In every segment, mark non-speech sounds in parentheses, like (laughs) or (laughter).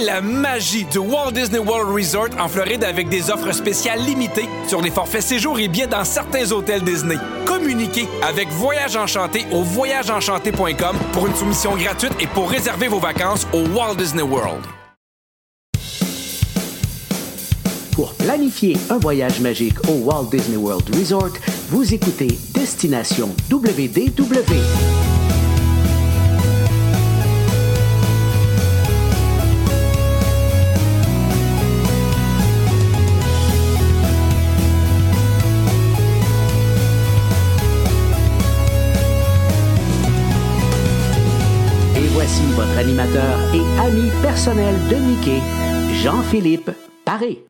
La magie du Walt Disney World Resort en Floride avec des offres spéciales limitées sur les forfaits séjours et billets dans certains hôtels Disney. Communiquez avec Voyage Enchanté au voyageenchanté.com pour une soumission gratuite et pour réserver vos vacances au Walt Disney World. Pour planifier un voyage magique au Walt Disney World Resort, vous écoutez Destination WDW. Animateur et ami personnel de Mickey, Jean-Philippe Paré.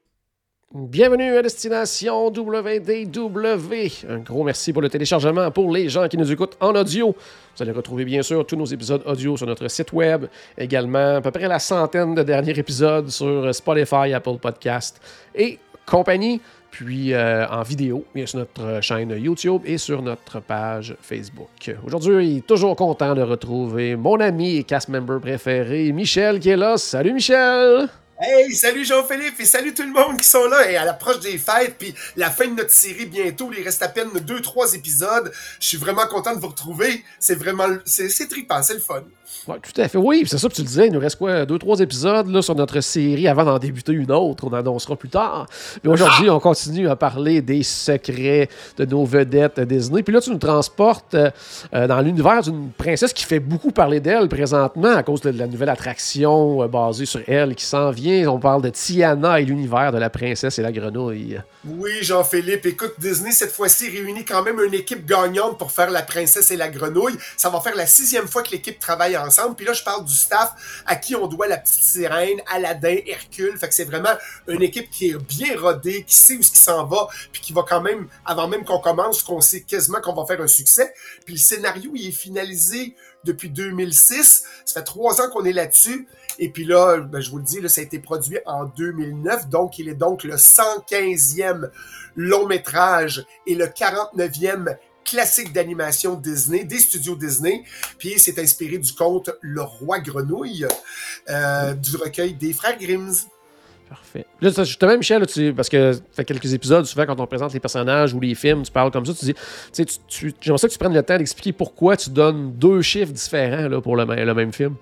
Bienvenue à Destination WDW. Un gros merci pour le téléchargement pour les gens qui nous écoutent en audio. Vous allez retrouver bien sûr tous nos épisodes audio sur notre site web, également à peu près la centaine de derniers épisodes sur Spotify, Apple Podcast et compagnie, puis euh, en vidéo, bien sur notre chaîne YouTube et sur notre page Facebook. Aujourd'hui, toujours content de retrouver mon ami et cast member préféré, Michel, qui est là. Salut Michel! Hey, salut Jean-Philippe et salut tout le monde qui sont là et à l'approche des fêtes puis la fin de notre série bientôt, il reste à peine deux trois épisodes. Je suis vraiment content de vous retrouver. C'est vraiment c'est trippant, c'est le fun. Ouais, tout à fait. Oui, c'est ça que tu le disais. Il nous reste quoi, deux, trois épisodes là, sur notre série avant d'en débuter une autre. On annoncera plus tard. Mais aujourd'hui, on continue à parler des secrets de nos vedettes Disney. Puis là, tu nous transportes euh, dans l'univers d'une princesse qui fait beaucoup parler d'elle présentement à cause de la nouvelle attraction euh, basée sur elle qui s'en vient. On parle de Tiana et l'univers de la princesse et la grenouille. Oui, Jean-Philippe, écoute, Disney cette fois-ci réunit quand même une équipe gagnante pour faire la princesse et la grenouille. Ça va faire la sixième fois que l'équipe travaille ensemble. Puis là, je parle du staff à qui on doit la petite sirène, Aladdin, Hercule. Fait que c'est vraiment une équipe qui est bien rodée, qui sait où ce qui s'en va, puis qui va quand même, avant même qu'on commence, qu'on sait quasiment qu'on va faire un succès. Puis le scénario, il est finalisé depuis 2006. Ça fait trois ans qu'on est là-dessus. Et puis là, ben, je vous le dis, ça a été produit en 2009. Donc, il est donc le 115e long métrage et le 49e classique d'animation Disney, des studios Disney. Puis c'est inspiré du conte Le Roi Grenouille, euh, du recueil des frères Grimm. Parfait. Là, justement, Michel, là, tu, parce que ça fait quelques épisodes, souvent, quand on présente les personnages ou les films, tu parles comme ça, tu dis, tu tu- j'aimerais ça que tu prennes le temps d'expliquer pourquoi tu donnes deux chiffres différents pour le même film.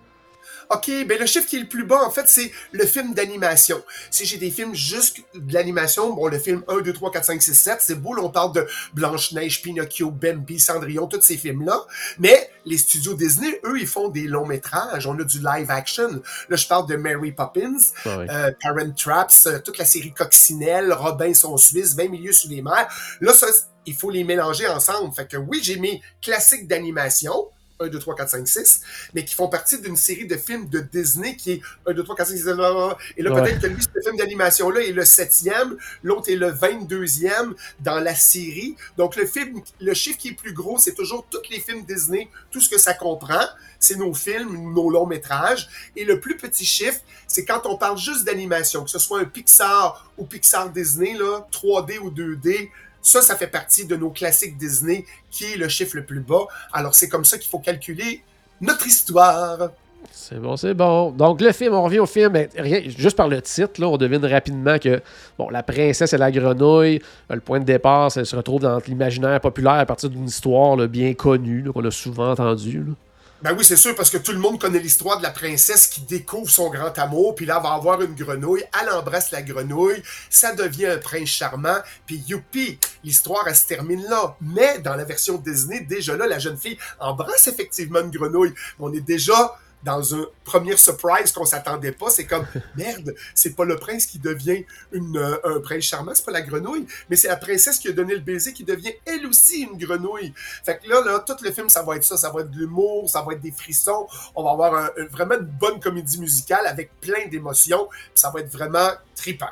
OK, ben le chiffre qui est le plus bas, en fait, c'est le film d'animation. Si j'ai des films juste de l'animation, bon, le film 1, 2, 3, 4, 5, 6, 7, c'est beau, là, on parle de Blanche-Neige, Pinocchio, Bambi, Cendrillon, tous ces films-là. Mais les studios Disney, eux, ils font des longs métrages. On a du live action. Là, je parle de Mary Poppins, Ah euh, Parent Traps, euh, toute la série Coccinelle, Robinson Suisse, 20 milieux sous les mers. Là, ça, il faut les mélanger ensemble. Fait que oui, j'ai mes classiques d'animation. 1, 2, 3, 4, 5, 6, mais qui font partie d'une série de films de Disney qui est 1, 2, 3, 4, 5, 6, blablabla. Et là, Ouais. peut-être que lui, ce film d'animation-là est le septième, l'autre est le 22e dans la série. Donc, le film, le chiffre qui est plus gros, c'est toujours tous les films Disney, tout ce que ça comprend. C'est nos films, nos longs métrages. Et le plus petit chiffre, c'est quand on parle juste d'animation, que ce soit un Pixar ou Pixar Disney, là, 3D ou 2D. Ça, ça fait partie de nos classiques Disney, qui est le chiffre le plus bas. Alors, c'est comme ça qu'il faut calculer notre histoire. C'est bon, c'est bon. Donc, le film, on revient au film. rien, juste par le titre, là, on devine rapidement que bon, la princesse et la grenouille, euh, le point de départ, ça se retrouve dans l'imaginaire populaire à partir d'une histoire bien connue, qu'on a souvent entendue. Ben oui, c'est sûr, parce que tout le monde connaît l'histoire de la princesse qui découvre son grand amour, puis là, va avoir une grenouille, elle embrasse la grenouille, ça devient un prince charmant, puis youpi, l'histoire, elle se termine là. Mais dans la version Disney, déjà là, la jeune fille embrasse effectivement une grenouille. On est déjà dans un premier surprise qu'on s'attendait pas. C'est comme, (laughs) merde, c'est pas le prince qui devient une, euh, un prince charmant, c'est pas la grenouille, mais c'est la princesse qui a donné le baiser qui devient elle aussi une grenouille. Fait que là, là, tout le film, ça va être ça. Ça va être de l'humour, ça va être des frissons. On va avoir un- un- vraiment une bonne comédie musicale avec plein d'émotions. Ça va être vraiment trippant.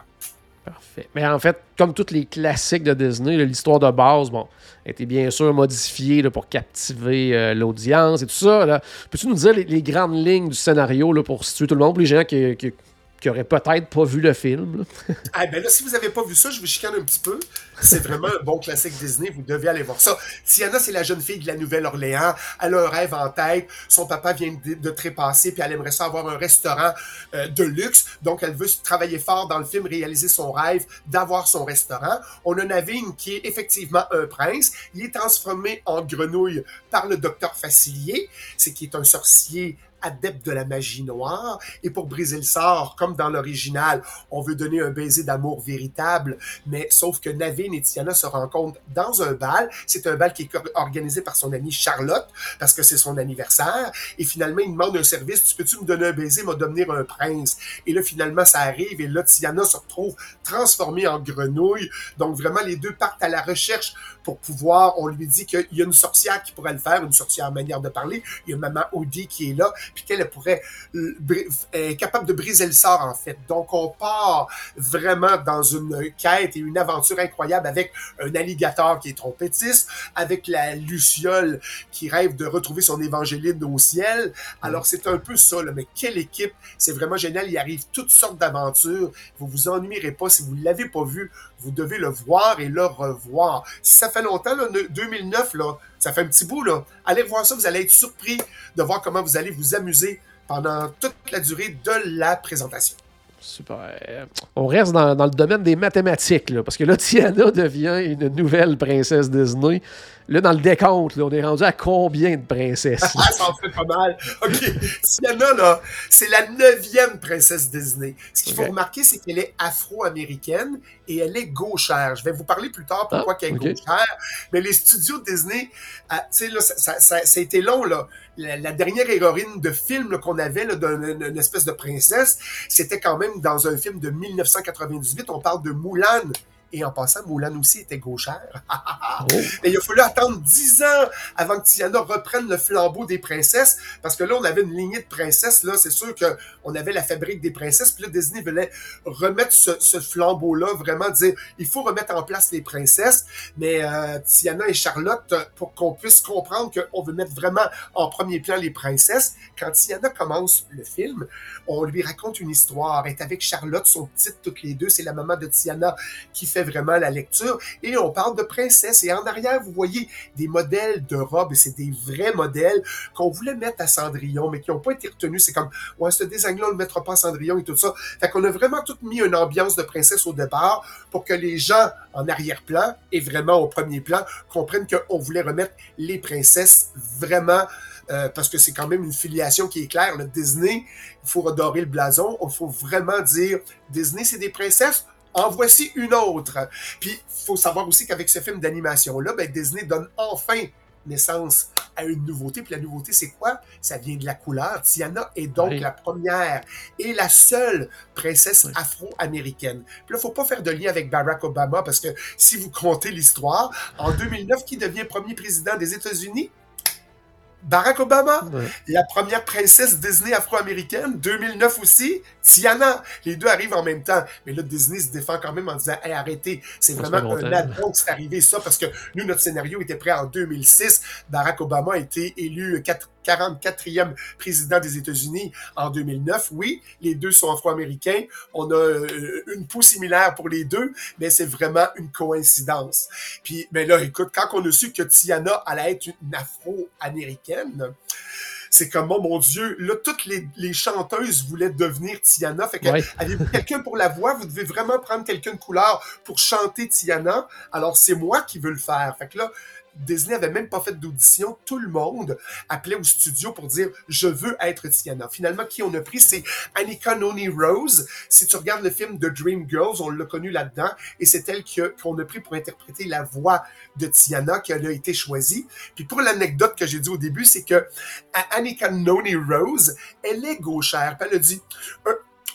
Parfait. Mais en fait, comme tous les classiques de Disney, l'histoire de base, bon, a bien sûr modifiée pour captiver euh, l'audience et tout ça. Peux-tu nous dire les, grandes lignes du scénario là, pour situer tout le monde, pour les gens qui n'auraient peut-être pas vu le film. (laughs) ah, ben là, si vous n'avez pas vu ça, je vous chicane un petit peu. C'est vraiment un bon classique Disney. Vous devez aller voir ça. Tiana, c'est la jeune fille de la Nouvelle-Orléans. Elle a un rêve en tête. Son papa vient de, trépasser, puis elle aimerait ça avoir un restaurant euh, de luxe. Donc, elle veut travailler fort dans le film, réaliser son rêve d'avoir son restaurant. On a Navine qui est effectivement un prince. Il est transformé en grenouille par le docteur Facilier, c'est qui est un sorcier adepte de la magie noire. Et pour briser le sort, comme dans l'original, on veut donner un baiser d'amour véritable, mais sauf que Navin et Tiana se rencontrent dans un bal. C'est un bal qui est organisé par son amie Charlotte, parce que c'est son anniversaire. Et finalement, il demande un service. Tu peux-tu me donner un baiser, me devenir un prince? Et là, finalement, ça arrive. Et là, Tiana se retrouve transformée en grenouille. Donc, vraiment, les deux partent à la recherche pour pouvoir, on lui dit qu'il y a une sorcière qui pourrait le faire, une sorcière manière de parler. Il y a maman Audi qui est là puis qu'elle pourrait euh, être capable de briser le sort, en fait. Donc, on part vraiment dans une quête et une aventure incroyable avec un alligator qui est trompettiste, avec la Luciole qui rêve de retrouver son évangéline au ciel. Alors, c'est un peu ça, là. mais quelle équipe! C'est vraiment génial. Il arrive toutes sortes d'aventures. Vous vous ennuierez pas. Si vous l'avez pas vu, vous devez le voir et le revoir. Si ça fait longtemps, là, 2009, là, ça fait un petit bout, là. Allez voir ça, vous allez être surpris de voir comment vous allez vous amuser pendant toute la durée de la présentation. Super. On reste dans, le domaine des mathématiques, là, parce que là, (laughs) Tiana devient une nouvelle princesse Disney. Là, dans le décompte, on est rendu à combien de princesses? (laughs) Ah, ça en fait pas mal. OK. Tiana, là, c'est la neuvième princesse Disney. Ce qu'il faut remarquer, c'est qu'elle est afro-américaine et elle est gauchère. Je vais vous parler plus tard pourquoi ah, elle est gauchère. Mais les studios Disney, ah, tu sais, là, ça, ça, a été long, là. La, dernière héroïne de film qu'on avait, d'une espèce de princesse, c'était quand même dans un film de 1998. On parle de Moulin et en passant, Moulin aussi était gauchère. (laughs) oh. il a fallu attendre dix ans avant que Tiana reprenne le flambeau des princesses, parce que là, on avait une lignée de princesses. Là, c'est sûr qu'on avait la fabrique des princesses. Puis là, Disney voulait remettre ce, flambeau-là, vraiment dire, il faut remettre en place les princesses. Mais euh, Tiana et Charlotte, pour qu'on puisse comprendre qu'on veut mettre vraiment en premier plan les princesses, quand Tiana commence le film, on lui raconte une histoire. Elle est avec Charlotte, son petite, toutes les deux. C'est la maman de Tiana qui fait vraiment la lecture. Et on parle de princesse. Et en arrière, vous voyez des modèles de robes. Et c'est des vrais modèles qu'on voulait mettre à Cendrillon, mais qui n'ont pas été retenus. C'est comme, ouais, ce design-là, on le mettra pas à Cendrillon et tout ça. Fait qu'on a vraiment tout mis une ambiance de princesse au départ pour que les gens en arrière-plan et vraiment au premier plan comprennent qu'on voulait remettre les princesses vraiment euh, parce que c'est quand même une filiation qui est claire. Le Disney, il faut redorer le blason. Il faut vraiment dire Disney, c'est des princesses en voici une autre. Puis, il faut savoir aussi qu'avec ce film d'animation-là, ben, Disney donne enfin naissance à une nouveauté. Puis la nouveauté, c'est quoi? Ça vient de la couleur. Tiana est donc la première et la seule princesse afro-américaine. Puis là, faut pas faire de lien avec Barack Obama parce que si vous comptez l'histoire, en 2009, qui devient premier président des États-Unis? Barack Obama, la première princesse Disney afro-américaine, 2009 aussi, Tiana. Les deux arrivent en même temps. Mais là, Disney se défend quand même en disant hey, arrêtez, c'est vraiment un addon que c'est arrivé ça parce que nous, notre scénario était prêt en 2006. Barack Obama a été élu 44e président des États-Unis en 2009. Oui, les deux sont afro-américains. On a euh, une peau similaire pour les deux, mais c'est vraiment une coïncidence. Puis, mais là, écoute, quand on a su que Tiana allait être une afro-américaine, c'est comme, oh mon Dieu, là, toutes les, chanteuses voulaient devenir Tiana. Fait que, (laughs) avez-vous quelqu'un pour la voix? Vous devez vraiment prendre quelqu'un de couleur pour chanter Tiana. Alors, c'est moi qui veux le faire. Fait que là, Disney avait même pas fait d'audition. Tout le monde appelait au studio pour dire je veux être Tiana. Finalement, qui on a pris, c'est Annika Noni Rose. Si tu regardes le film The Dream Girls, on l'a connu là-dedans, et c'est elle qu'on a pris pour interpréter la voix de Tiana qui a été choisie. Puis pour l'anecdote que j'ai dit au début, c'est que Annika Noni Rose, elle est gauchère. Elle a dit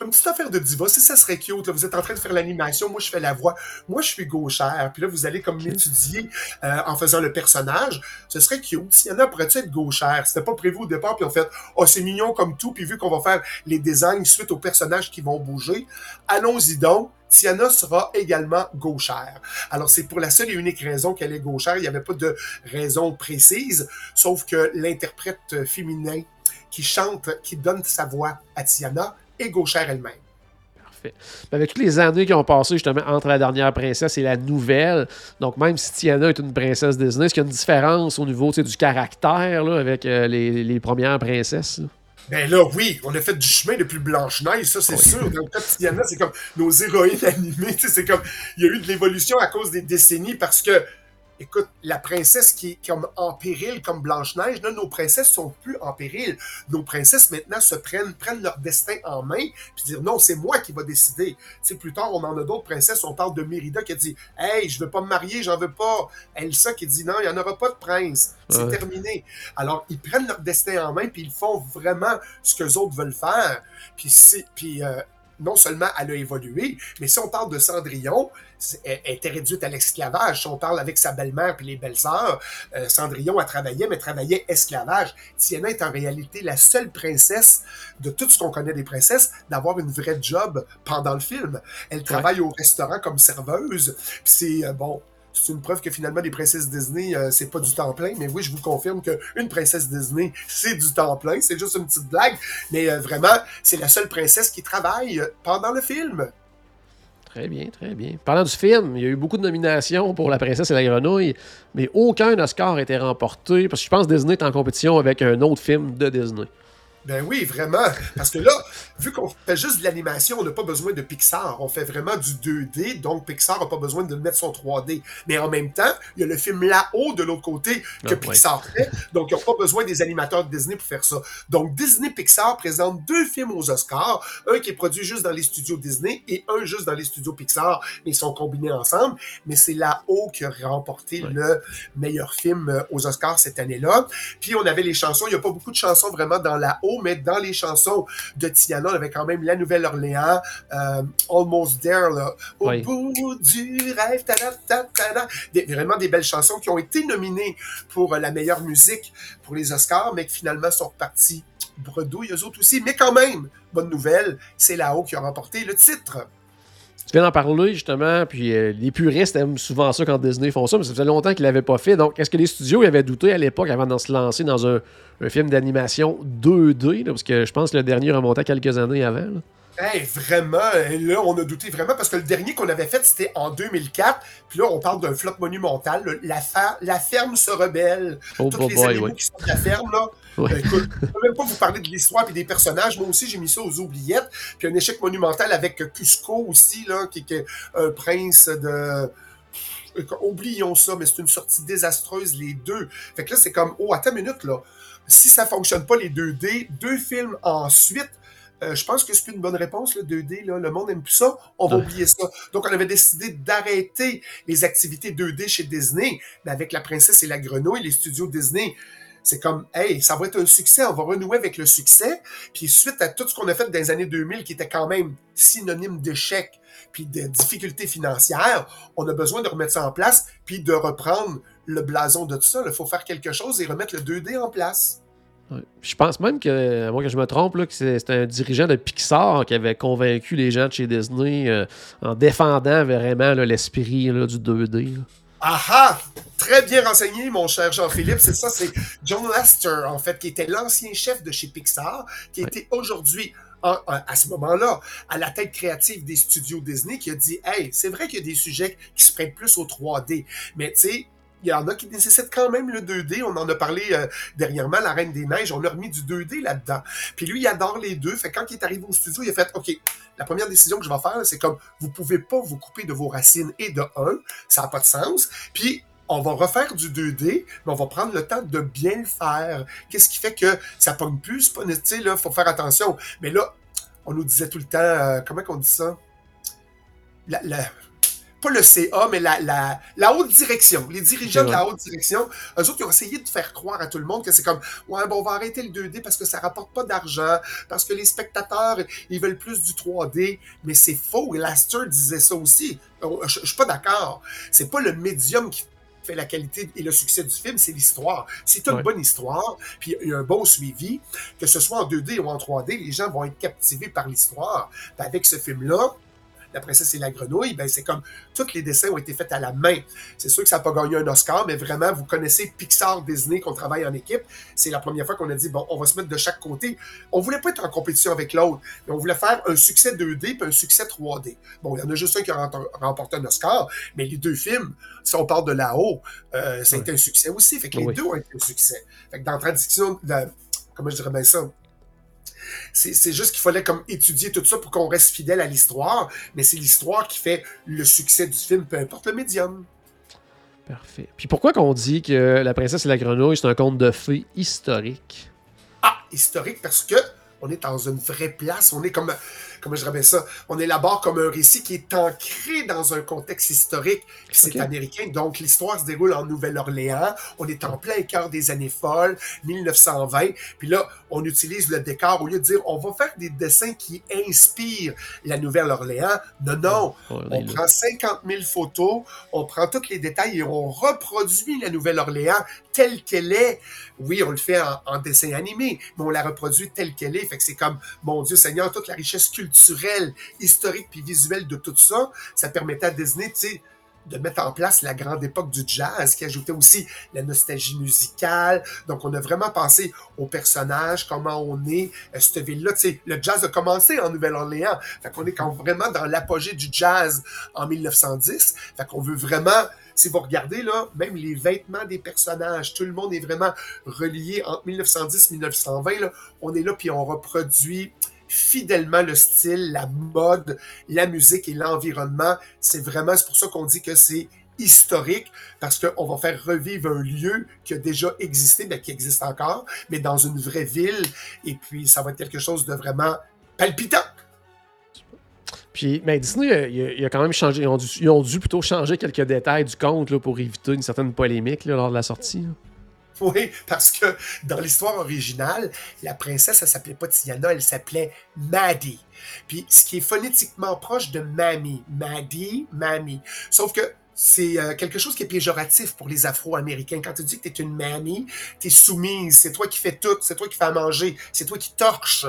une petite affaire de diva, si ça serait cute, vous êtes en train de faire l'animation, moi je fais la voix, moi je suis gauchère, puis là vous allez comme m'étudier euh, en faisant le personnage, ce serait cute. Sienna pourrait être gauchère? C'était pas prévu au départ, puis on fait, oh c'est mignon comme tout, puis vu qu'on va faire les designs suite aux personnages qui vont bouger, allons-y donc. Tiana sera également gauchère. Alors, c'est pour la seule et unique raison qu'elle est gauchère. Il n'y avait pas de raison précise, sauf que l'interprète féminin qui chante, qui donne sa voix à Tiana, et gauchère elle-même. parfait. avec toutes les années qui ont passé justement entre la dernière princesse et la nouvelle, donc même si Tiana est une princesse Disney, est-ce qu'il y a une différence au niveau du caractère là, avec euh, les, premières princesses? Ben là, oui, on a fait du chemin depuis Blanche-Neige, ça c'est sûr. Dans le cas de Tiana, c'est comme nos héroïnes animées, c'est comme il y a eu de l'évolution à cause des décennies parce que Écoute, la princesse qui est comme en péril, comme Blanche-Neige, là, nos princesses sont plus en péril. Nos princesses, maintenant, se prennent, prennent leur destin en main, puis dire non, c'est moi qui va décider. Tu plus tard, on en a d'autres princesses, on parle de Mérida qui dit Hey, je veux pas me marier, j'en veux pas. Elsa qui dit non, il n'y en aura pas de prince. C'est terminé. Alors, ils prennent leur destin en main, puis ils font vraiment ce que les autres veulent faire. Puis, puis euh, non seulement elle a évolué, mais si on parle de Cendrillon, elle était réduite à l'esclavage. Si on parle avec sa belle-mère puis les belles-sœurs, euh, Cendrillon a travaillé, mais travaillait esclavage. Tiana est en réalité la seule princesse de tout ce qu'on connaît des princesses d'avoir une vraie job pendant le film. Elle travaille au restaurant comme serveuse. C'est, euh, bon, c'est une preuve que finalement les princesses Disney euh, c'est pas du temps plein mais oui je vous confirme qu'une princesse Disney (laughs) c'est du temps plein c'est juste une petite blague mais euh, vraiment c'est la seule princesse qui travaille pendant le film Très bien, très bien. Parlant du film, il y a eu beaucoup de nominations pour La Princesse et la Grenouille, mais aucun Oscar n'a été remporté parce que je pense que Disney est en compétition avec un autre film de Disney. Ben oui, vraiment. Parce que là, vu qu'on fait juste de l'animation, on n'a pas besoin de Pixar. On fait vraiment du 2D, donc Pixar n'a pas besoin de mettre son 3D. Mais en même temps, il y a le film là-haut de l'autre côté que ah, Pixar fait. Donc, ils n'ont pas besoin des animateurs de Disney pour faire ça. Donc, Disney Pixar présente deux films aux Oscars. Un qui est produit juste dans les studios Disney et un juste dans les studios Pixar. Mais ils sont combinés ensemble. Mais c'est là-haut qui a remporté le meilleur film euh, aux Oscars cette année-là. Puis, on avait les chansons. Il n'y a pas beaucoup de chansons vraiment dans mais dans les chansons de Tiana, on avait quand même La Nouvelle-Orléans, euh, Almost There, au bout du rêve, vraiment des belles chansons qui ont été nominées pour la meilleure musique pour les Oscars, mais qui finalement sont reparties bredouilles, eux autres aussi. Mais quand même, bonne nouvelle, c'est là-haut qui a remporté le titre. Tu viens d'en parler justement, puis euh, les puristes aiment souvent ça quand Disney font ça, mais ça faisait longtemps qu'ils l'avaient pas fait. Donc, est-ce que les studios avaient douté à l'époque avant de se lancer dans un, film d'animation 2D, parce que je pense que le dernier remontait quelques années avant. Hey, vraiment, là, on a douté vraiment parce que le dernier qu'on avait fait, c'était en 2004. Puis là, on parle d'un flop monumental. la, la, ferme se rebelle. Oh, Toutes les animaux qui sont de la ferme, là. Écoute, je peux même pas vous parler de l'histoire et des personnages. Moi aussi, j'ai mis ça aux oubliettes. Puis un échec monumental avec Cusco aussi, là, qui, est un prince de oublions ça, mais c'est une sortie désastreuse, les deux. Fait que là, c'est comme, oh, attends une minute, là. Si ça fonctionne pas, les 2D, deux films ensuite, euh, je pense que c'est une bonne réponse, le 2D. Là. Le monde n'aime plus ça. On va oublier ça. Donc, on avait décidé d'arrêter les activités 2D chez Disney. Mais avec La Princesse et la Grenouille, les studios Disney, c'est comme, hey, ça va être un succès. On va renouer avec le succès. Puis, suite à tout ce qu'on a fait dans les années 2000, qui était quand même synonyme d'échec puis de difficultés financières, on a besoin de remettre ça en place puis de reprendre le blason de tout ça. Il faut faire quelque chose et remettre le 2D en place. Je pense même que, à moins que je me trompe, là, que c'est un dirigeant de Pixar qui avait convaincu les gens de chez Disney euh, en défendant vraiment l'esprit du 2D. Aha! Très bien renseigné, mon cher Jean-Philippe. C'est ça, c'est John Lester, en fait, qui était l'ancien chef de chez Pixar, qui était aujourd'hui à ce moment-là, à la tête créative des studios Disney, qui a dit Hey, c'est vrai qu'il y a des sujets qui se prêtent plus au 3D, mais tu sais, il y en a qui nécessitent quand même le 2D. On en a parlé euh, dernièrement, La Reine des Neiges, on a remis du 2D là-dedans. Puis lui, il adore les deux. Fait quand il est arrivé au studio, il a fait OK, la première décision que je vais faire, c'est comme vous pouvez pas vous couper de vos racines et de un, ça n'a pas de sens. Puis on va refaire du 2D, mais on va prendre le temps de bien le faire. Qu'est-ce qui fait que ça pogne plus? Sais, là, faut faire attention. Mais là, on nous disait tout le temps, euh, comment qu'on dit ça? La, pas le CA, mais la, la, la haute direction. Les dirigeants de la haute direction, eux autres, ils ont essayé de faire croire à tout le monde que c'est comme, ouais, bon, on va arrêter le 2D parce que ça rapporte pas d'argent, parce que les spectateurs, ils veulent plus du 3D. Mais c'est faux. Laster disait ça aussi. Oh, je, je suis pas d'accord. C'est pas le médium qui fait la qualité et le succès du film, c'est l'histoire. Si tu as une bonne histoire, puis un bon suivi, que ce soit en 2D ou en 3D, les gens vont être captivés par l'histoire. Avec ce film-là, La princesse et la grenouille, ben c'est comme tous les dessins ont été faits à la main. C'est sûr que ça n'a pas gagné un Oscar, mais vraiment, vous connaissez Pixar, Disney, qu'on travaille en équipe. C'est la première fois qu'on a dit, bon, on va se mettre de chaque côté. On voulait pas être en compétition avec l'autre, mais on voulait faire un succès 2D puis un succès 3D. Bon, il y en a juste un qui a remporté un Oscar, mais les deux films, si on parle de là-haut, euh, ça a été un succès aussi. Fait que les deux ont été un succès. Fait que dans la tradition, comment je dirais bien ça, c'est juste qu'il fallait comme étudier tout ça pour qu'on reste fidèle à l'histoire, mais c'est l'histoire qui fait le succès du film, peu importe le médium. Parfait. Puis pourquoi qu'on dit que La princesse et la grenouille, c'est un conte de fées historique? Ah, historique parce que on est dans une vraie place, on est comme comment je rappelle ça, on élabore comme un récit qui est ancré dans un contexte historique, c'est américain. Donc, l'histoire se déroule en Nouvelle-Orléans. On est en plein cœur des années folles, 1920. Puis là, on utilise le décor au lieu de dire on va faire des dessins qui inspirent la Nouvelle-Orléans. Non, non. on prend 50 000 photos, on prend tous les détails et on reproduit la Nouvelle-Orléans telle qu'elle est. Oui, on le fait en, dessin animé, mais on la reproduit telle qu'elle est. Fait que c'est comme, mon Dieu Seigneur, toute la richesse culturelle culturel, historique puis visuel de tout ça, ça permettait à Disney, de mettre en place la grande époque du jazz, qui ajoutait aussi la nostalgie musicale. Donc, on a vraiment pensé aux personnages, comment on est, euh, cette ville-là. Le jazz a commencé en Nouvelle-Orléans. Fait qu'on est vraiment dans l'apogée du jazz en 1910. Fait qu'on veut vraiment, si vous regardez, là, même les vêtements des personnages, tout le monde est vraiment relié entre 1910 et 1920. Là, on est là, puis on reproduit fidèlement le style, la mode, la musique et l'environnement. C'est vraiment, c'est pour ça qu'on dit que c'est historique parce qu'on va faire revivre un lieu qui a déjà existé, mais qui existe encore, mais dans une vraie ville. Et puis, ça va être quelque chose de vraiment palpitant. Puis, mais Disney, il a, quand même changé. Ils ont, dû, plutôt changer quelques détails du conte pour éviter une certaine polémique lors de la sortie. Oui, parce que dans l'histoire originale, la princesse, elle s'appelait pas Tiana, elle s'appelait Maddie. Puis ce qui est phonétiquement proche de Mamie, Maddie, Mamie. Sauf que c'est euh, quelque chose qui est péjoratif pour les Afro-Américains. Quand tu dis que tu es une mamie, tu es soumise, c'est toi qui fais tout, c'est toi qui fais à manger, c'est toi qui torche.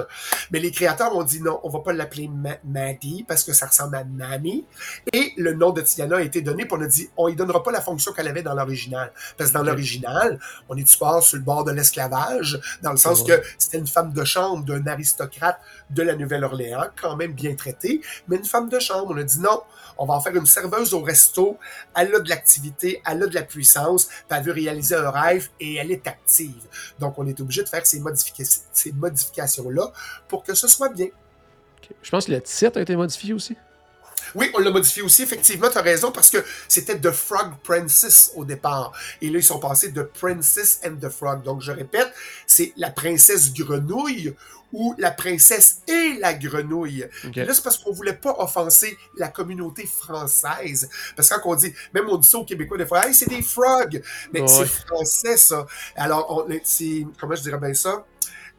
Mais les créateurs ont dit non, on va pas l'appeler Maddie parce que ça ressemble à Mamie. Et le nom de Tiana a été donné, pour on a dit on lui donnera pas la fonction qu'elle avait dans l'original. Parce que dans l'original, on est sport sur le bord de l'esclavage, dans le sens que c'était une femme de chambre d'un aristocrate de la Nouvelle-Orléans, quand même bien traitée, mais une femme de chambre. On a dit non, on va en faire une serveuse au resto, elle a de l'activité, elle a de la puissance, puis elle veut réaliser un rêve et elle est active. Donc, on est obligé de faire ces, ces modifications-là pour que ce soit bien. Je pense que le titre a été modifié aussi. Oui, on l'a modifié aussi, effectivement, tu as raison, parce que c'était The Frog Princess au départ. Et là, ils sont passés de Princess and the Frog. Donc, je répète, c'est la princesse grenouille ou la princesse et la grenouille. Là, c'est parce qu'on voulait pas offenser la communauté française. Parce que quand on dit, même on dit ça aux Québécois des fois, hey, c'est des frogs. Mais c'est français, ça. Alors, on, comment je dirais bien ça?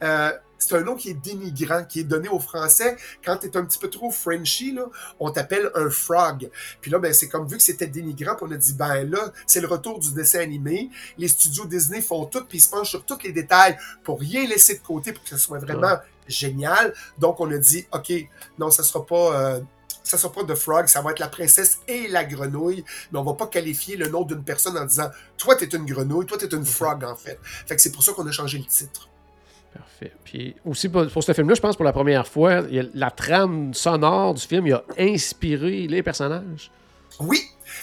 Euh, c'est un nom qui est dénigrant, qui est donné aux Français. Quand tu es un petit peu trop Frenchy, là, on t'appelle un frog. Puis là, ben, c'est comme vu que c'était dénigrant, puis on a dit, ben là, c'est le retour du dessin animé. Les studios Disney font tout, puis ils se penchent sur tous les détails pour rien laisser de côté pour que ce soit vraiment génial. Donc, on a dit, OK, non, ça sera pas... Euh, ça sera pas de Frog, ça va être la princesse et la grenouille, mais on va pas qualifier le nom d'une personne en disant toi t'es une grenouille, toi t'es une frog en fait. Fait que c'est pour ça qu'on a changé le titre. Parfait. Puis aussi pour, ce film-là, je pense pour la première fois, la trame sonore du film il a inspiré les personnages. Oui,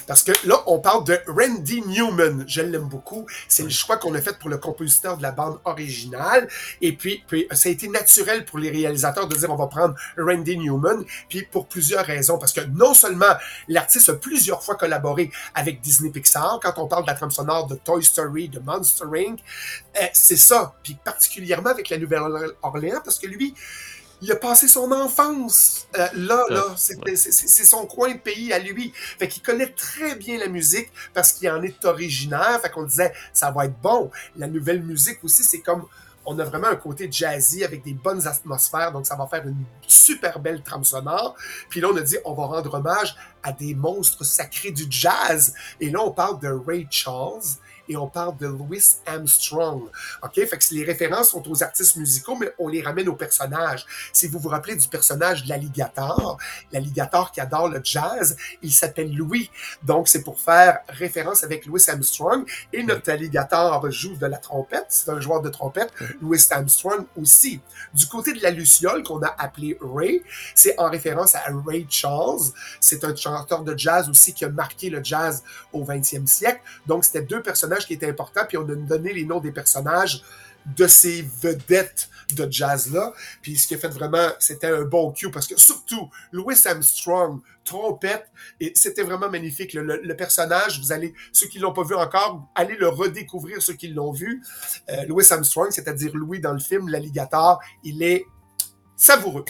parce que là, on parle de Randy Newman. Je l'aime beaucoup. C'est le choix qu'on a fait pour le compositeur de la bande originale. Et puis, puis, ça a été naturel pour les réalisateurs de dire on va prendre Randy Newman. Puis pour plusieurs raisons. Parce que non seulement l'artiste a plusieurs fois collaboré avec Disney Pixar, quand on parle de la trame sonore de Toy Story, de Monster Inc., eh, c'est ça. Puis particulièrement avec la Nouvelle-Orléans, parce que lui, il a passé son enfance euh, là, là. C'est son coin de pays à lui. Fait qu'il connaît très bien la musique parce qu'il en est originaire. Fait qu'on disait, ça va être bon. La nouvelle musique aussi, c'est comme on a vraiment un côté jazzy avec des bonnes atmosphères, donc ça va faire une super belle trame sonore. Puis là, on a dit, on va rendre hommage à des monstres sacrés du jazz. Et là, on parle de Ray Charles et on parle de Louis Armstrong. OK? Fait que les références sont aux artistes musicaux, mais on les ramène aux personnages. Si vous vous rappelez du personnage de l'alligator, l'alligator qui adore le jazz, il s'appelle Louis. Donc, c'est pour faire référence avec Louis Armstrong. Et notre alligator joue de la trompette. C'est un joueur de trompette. Louis Armstrong aussi. Du côté de la luciole, qu'on a appelé Ray, c'est en référence à Ray Charles. C'est un chanteur de jazz aussi qui a marqué le jazz au 20e siècle. Donc, c'était deux personnages qui étaient importants, puis on a donné les noms des personnages de ces vedettes de jazz-là. Puis ce qui a fait vraiment, c'était un bon cue parce que surtout, Louis Armstrong, trompette, et c'était vraiment magnifique. Le, personnage, vous allez, ceux qui l'ont pas vu encore, allez le redécouvrir, ceux qui l'ont vu. Euh, Louis Armstrong, c'est-à-dire Louis dans le film, l'alligator, il est savoureux.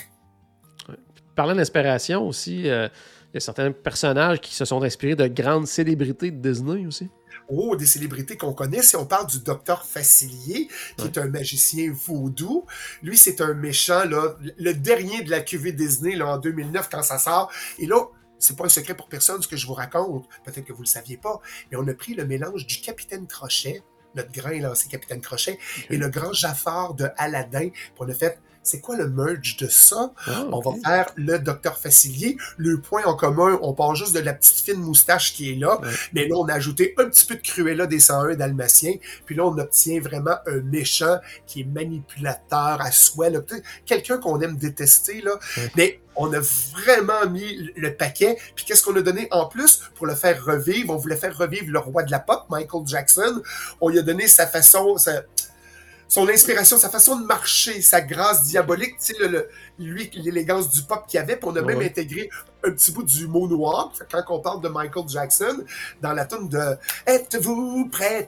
Parlant d'inspiration aussi, euh, il y a certains personnages qui se sont inspirés de grandes célébrités de Disney aussi. Oh, des célébrités qu'on connaît. Si on parle du docteur Facilier, qui est un magicien vaudou, lui, c'est un méchant, là, le dernier de la QV Disney là, en 2009 quand ça sort. Et là, c'est pas un secret pour personne ce que je vous raconte. Peut-être que vous le saviez pas, mais on a pris le mélange du Capitaine Crochet, notre grain lancé Capitaine Crochet, et le grand Jafar de Aladdin, on a fait c'est quoi le merge de ça? Ah, on va faire le docteur Facilier. Le point en commun, on part juste de la petite fine moustache qui est là, mais là, on a ajouté un petit peu de Cruella des 101 dalmatiens, puis là, on obtient vraiment un méchant qui est manipulateur à souhait, quelqu'un qu'on aime détester, là. Mais on a vraiment mis le paquet. Puis qu'est-ce qu'on a donné en plus? Pour le faire revivre? On voulait faire revivre le roi de la pop, Michael Jackson. On lui a donné sa façon, son inspiration, sa façon de marcher, sa grâce diabolique, tu sais, le, lui, l'élégance du pop qu'il avait, puis on a même intégré un petit bout du moonwalk, quand on parle de Michael Jackson, dans la tune de « Êtes-vous prêt? »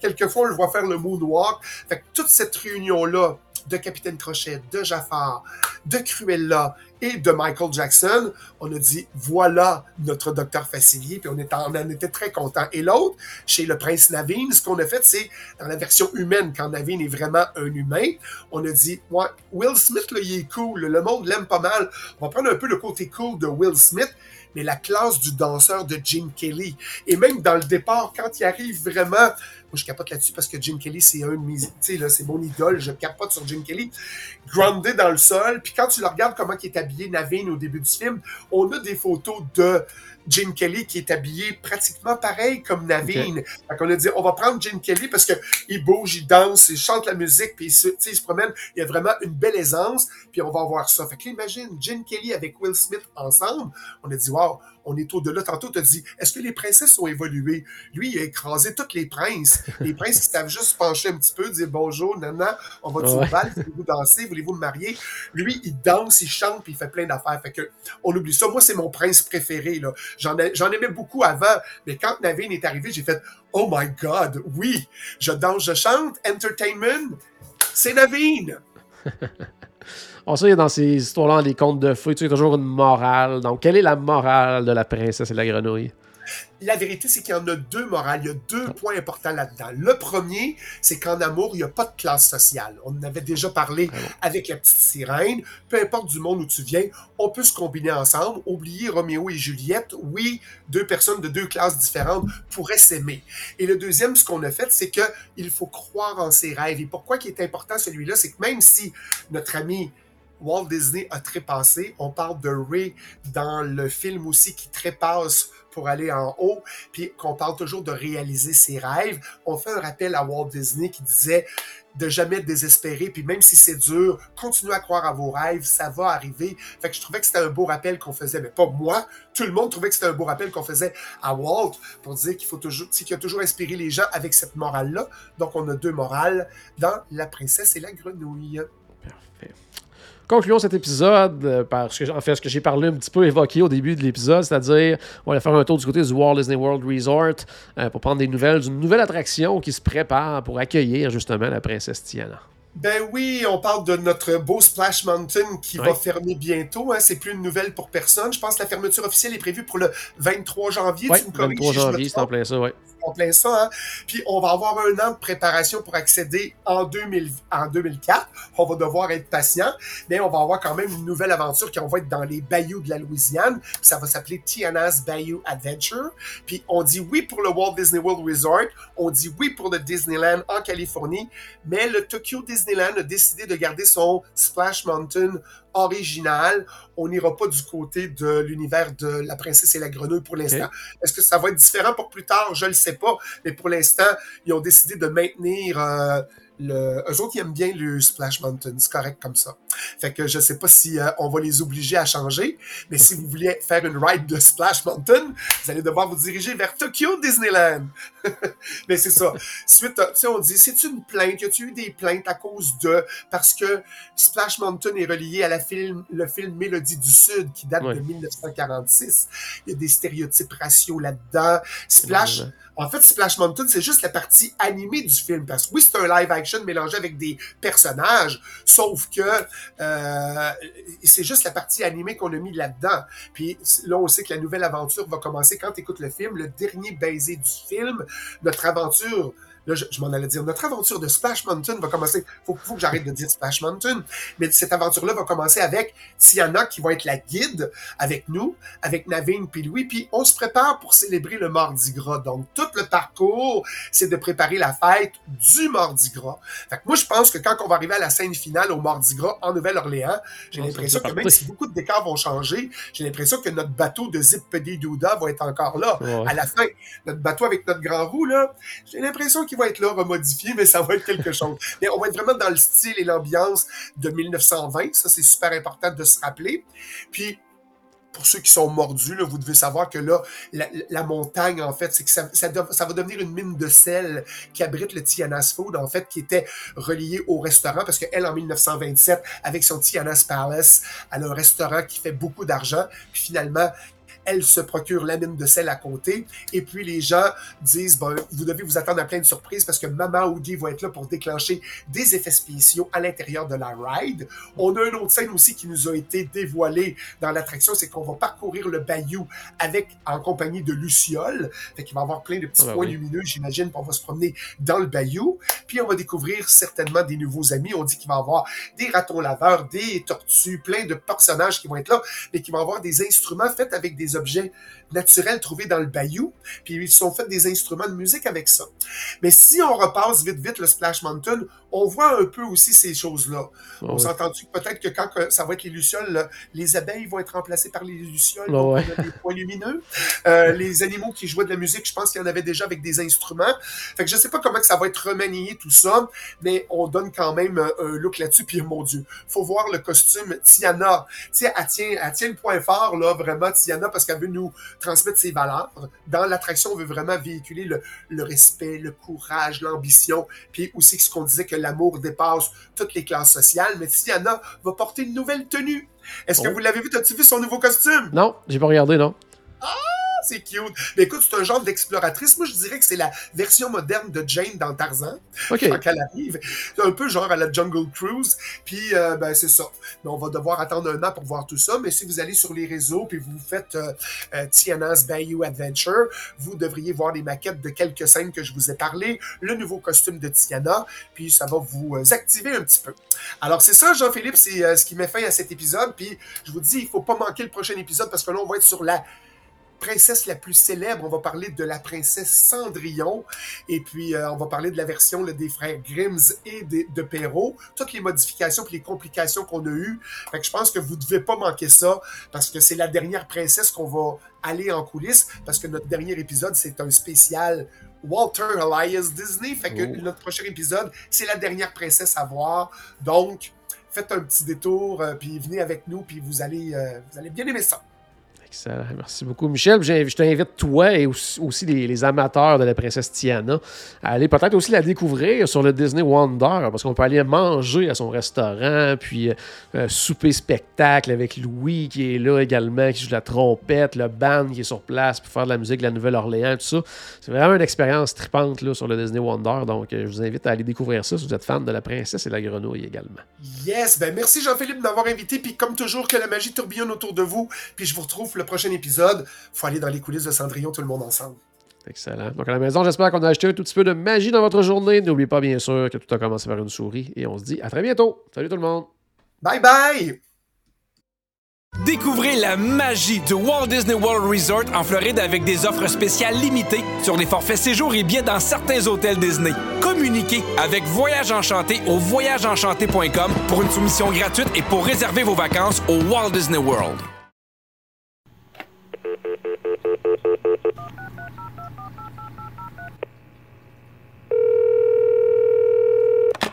Quelquefois, on le voit faire le moonwalk. Fait que toute cette réunion-là, de Capitaine Crochet, de Jafar, de Cruella et de Michael Jackson, on a dit voilà notre docteur Facilier, puis on, en était très content. Et l'autre, chez le prince Naveen, ce qu'on a fait, c'est dans la version humaine, quand Naveen est vraiment un humain, on a dit ouais, Will Smith, là, il est cool, le monde l'aime pas mal. On va prendre un peu le côté cool de Will Smith, mais la classe du danseur de Jim Kelly. Et même dans le départ, quand il arrive vraiment je capote là-dessus parce que Jim Kelly, c'est un de mes, tu sais, là, c'est mon idole. Je capote sur Jim Kelly. Grounded dans le sol. Puis quand tu le regardes comment il est habillé Naveen au début du film, on a des photos de Jim Kelly qui est habillé pratiquement pareil comme Naveen. Okay. on a dit, on va prendre Jim Kelly parce que il bouge, il danse, il chante la musique, puis il se, il se promène. Il y a vraiment une belle aisance, puis on va voir ça. Fait que imagine Jim Kelly avec Will Smith ensemble. On a dit, wow, on est au-delà. Tantôt, tu as dit, est-ce que les princesses ont évolué? Lui, il a écrasé toutes les princes. (laughs) Les princes qui savent juste se pencher un petit peu, dire bonjour, nana, on va du bal, voulez-vous danser, voulez-vous me marier? Lui, il danse, il chante, puis il fait plein d'affaires. Fait que, on oublie ça. Moi, c'est mon prince préféré, là. J'en, aimais beaucoup avant, mais quand Naveen est arrivé, j'ai fait, oh my God, oui, je danse, je chante, entertainment, c'est Naveen! (laughs) On sait dans ces histoires-là, les contes de feu, tu as toujours une morale. Donc, quelle est la morale de la princesse et la grenouille? La vérité, c'est qu'il y en a deux morales. Il y a deux points importants là-dedans. Le premier, c'est qu'en amour, il n'y a pas de classe sociale. On en avait déjà parlé ah avec la petite sirène. Peu importe du monde où tu viens, on peut se combiner ensemble. Oublier Roméo et Juliette. Oui, deux personnes de deux classes différentes pourraient s'aimer. Et le deuxième, ce qu'on a fait, c'est qu'il faut croire en ses rêves. Et pourquoi il est important celui-là, c'est que même si notre ami Walt Disney a trépassé. On parle de Ray dans le film aussi qui trépasse pour aller en haut, puis qu'on parle toujours de réaliser ses rêves. On fait un rappel à Walt Disney qui disait de jamais désespérer, puis même si c'est dur, continuez à croire à vos rêves, ça va arriver. Fait que je trouvais que c'était un beau rappel qu'on faisait, mais pas moi, tout le monde trouvait que c'était un beau rappel qu'on faisait à Walt pour dire qu'il faut toujours, qu'il a toujours inspiré les gens avec cette morale-là. Donc on a deux morales dans La princesse et la grenouille. Parfait. Concluons cet épisode euh, par ce que, en fait, ce que j'ai parlé un petit peu évoqué au début de l'épisode, c'est-à-dire on va faire un tour du côté du Walt Disney World Resort euh, pour prendre des nouvelles d'une nouvelle attraction qui se prépare pour accueillir justement la princesse Tiana. Ben oui, on parle de notre beau Splash Mountain qui va fermer bientôt. Hein. C'est plus une nouvelle pour personne. Je pense que la fermeture officielle est prévue pour le 23 janvier. Oui, Tu me corriges 23 si je me janvier, c'est en plein ça, ouais. En plein ça. Hein? Puis on va avoir un an de préparation pour accéder en, 2000, en 2004. On va devoir être patient, mais on va avoir quand même une nouvelle aventure qui va être dans les bayous de la Louisiane. Ça va s'appeler Tiana's Bayou Adventure. Puis on dit oui pour le Walt Disney World Resort, on dit oui pour le Disneyland en Californie, mais le Tokyo Disneyland a décidé de garder son Splash Mountain original. On n'ira pas du côté de l'univers de la princesse et la grenouille pour l'instant. Est-ce que ça va être différent pour plus tard? Je le sais pas. Mais pour l'instant, ils ont décidé de maintenir euh, le. Eux autres, ils aiment bien le Splash Mountain. C'est correct comme ça. Fait que je sais pas si euh, on va les obliger à changer. Mais si vous voulez faire une ride de Splash Mountain, vous allez devoir vous diriger vers Tokyo Disneyland. (laughs) mais c'est ça. Suite, à- tu sais, on dit, c'est une plainte. Y a-tu eu des plaintes à cause de. Parce que Splash Mountain est relié à la film, le film Mélodie du Sud qui date Ouais. de 1946. Il y a des stéréotypes raciaux là-dedans. Splash, en fait, Splash Mountain, c'est juste la partie animée du film. Parce que oui, c'est un live action mélangé avec des personnages, sauf que euh, c'est juste la partie animée qu'on a mis là-dedans. Puis là, on sait que la nouvelle aventure va commencer quand tu écoutes le film. Le dernier baiser du film, notre aventure. Là, je, je m'en allais dire, notre aventure de Splash Mountain va commencer. Faut, faut que j'arrête de dire Splash Mountain. Mais cette aventure-là va commencer avec Tiana qui va être la guide avec nous, avec Naveen puis Louis. Puis on se prépare pour célébrer le Mardi Gras. Donc tout le parcours, c'est de préparer la fête du Mardi Gras. Fait que moi, je pense que quand on va arriver à la scène finale au Mardi Gras en Nouvelle-Orléans, j'ai l'impression que même si beaucoup de décors vont changer, j'ai l'impression que notre bateau de Zip Douda va être encore là. Ouais. À la fin, notre bateau avec notre grand roue, là, j'ai l'impression qu'il va être là, remodifié, mais ça va être quelque chose. (laughs) Mais on va être vraiment dans le style et l'ambiance de 1920. Ça, c'est super important de se rappeler. Puis, pour ceux qui sont mordus, là, vous devez savoir que là, la, la montagne, en fait, c'est que ça, ça, ça va devenir une mine de sel qui abrite le Tiana's Food, en fait, qui était relié au restaurant, parce qu'elle, en 1927, avec son Tiana's Palace, elle a un restaurant qui fait beaucoup d'argent, puis finalement, elle se procure la mine de sel à côté, et puis les gens disent, bon, vous devez vous attendre à plein de surprises parce que Mama Oudi va être là pour déclencher des effets spéciaux à l'intérieur de la ride. On a une autre scène aussi qui nous a été dévoilée dans l'attraction, c'est qu'on va parcourir le bayou avec, en compagnie de Luciole. Fait qu'il va y avoir plein de petits Ah ben points oui. lumineux, j'imagine, on va se promener dans le bayou. Puis on va découvrir certainement des nouveaux amis. On dit qu'il va y avoir des ratons laveurs, des tortues, plein de personnages qui vont être là, mais qui vont avoir des instruments faits avec des objets naturels trouvés dans le bayou. Puis ils sont faits des instruments de musique avec ça. Mais si on repasse vite, vite le Splash Mountain, on voit un peu aussi ces choses-là. On Ouais. s'est entendu que peut-être que quand ça va être les lucioles, là, les abeilles vont être remplacées par les lucioles, Ouais, donc ouais. on a des (laughs) points lumineux. Euh, les animaux qui jouaient de la musique, je pense qu'il y en avait déjà avec des instruments. Fait que je sais pas comment que ça va être remanié tout ça, mais on donne quand même euh, un look là-dessus. Puis mon Dieu, faut voir le costume Tiana. Tu sais, elle tient, elle tient le point fort là, vraiment Tiana, parce qu'elle veut nous transmettre ses valeurs. Dans l'attraction, on veut vraiment véhiculer le, le respect, le courage, l'ambition, puis aussi ce qu'on disait que l'amour dépasse toutes les classes sociales. Mais Tiana va porter une nouvelle tenue. Est-ce que Oh. vous l'avez vu? As-tu vu son nouveau costume? Non, j'ai pas regardé, non. C'est cute. Mais écoute, c'est un genre d'exploratrice. Moi, je dirais que c'est la version moderne de Jane dans Tarzan, Ok. quand elle arrive. C'est un peu genre à la Jungle Cruise. Puis, euh, ben, c'est ça. Mais on va devoir attendre un an pour voir tout ça. Mais si vous allez sur les réseaux puis vous faites euh, euh, Tiana's Bayou Adventure, vous devriez voir les maquettes de quelques scènes que je vous ai parlé, le nouveau costume de Tiana, puis ça va vous activer un petit peu. Alors, c'est ça, Jean-Philippe, c'est ce qui met fin à cet épisode. Puis, je vous dis, il faut pas manquer le prochain épisode parce que là, on va être sur la princesse la plus célèbre. On va parler de la princesse Cendrillon. Et puis, euh, on va parler de la version là, des frères Grimms et de, de Perrault. Toutes les modifications et les complications qu'on a eues. Fait que je pense que vous ne devez pas manquer ça parce que c'est la dernière princesse qu'on va aller en coulisses parce que notre dernier épisode, c'est un spécial Walter Elias Disney. Fait que Oh. notre prochain épisode, c'est la dernière princesse à voir. Donc, faites un petit détour, euh, puis venez avec nous, puis vous allez, euh, vous allez bien aimer ça. Merci beaucoup, Michel. Je t'invite, toi et aussi, les, amateurs de la princesse Tiana, à aller peut-être aussi la découvrir sur le Disney Wonder, parce qu'on peut aller manger à son restaurant, puis euh, euh, souper spectacle avec Louis qui est là également, qui joue de la trompette, le band qui est sur place pour faire de la musique de la Nouvelle-Orléans, tout ça. C'est vraiment une expérience tripante là, sur le Disney Wonder. Donc, euh, je vous invite à aller découvrir ça si vous êtes fan de la princesse et la grenouille également. Yes, ben merci Jean-Philippe de m'avoir invité, puis comme toujours, que la magie tourbillonne autour de vous, puis je vous retrouve pour le prochain épisode. Faut aller dans les coulisses de Cendrillon, tout le monde ensemble. Excellent. Donc, à la maison, j'espère qu'on a acheté un tout petit peu de magie dans votre journée. N'oubliez pas, bien sûr, que tout a commencé par une souris. Et on se dit à très bientôt. Salut tout le monde. Bye bye! Découvrez la magie du Walt Disney World Resort en Floride avec des offres spéciales limitées sur les forfaits séjours et billets dans certains hôtels Disney. Communiquez avec Voyage Enchanté au voyageenchanté.com pour une soumission gratuite et pour réserver vos vacances au Walt Disney World.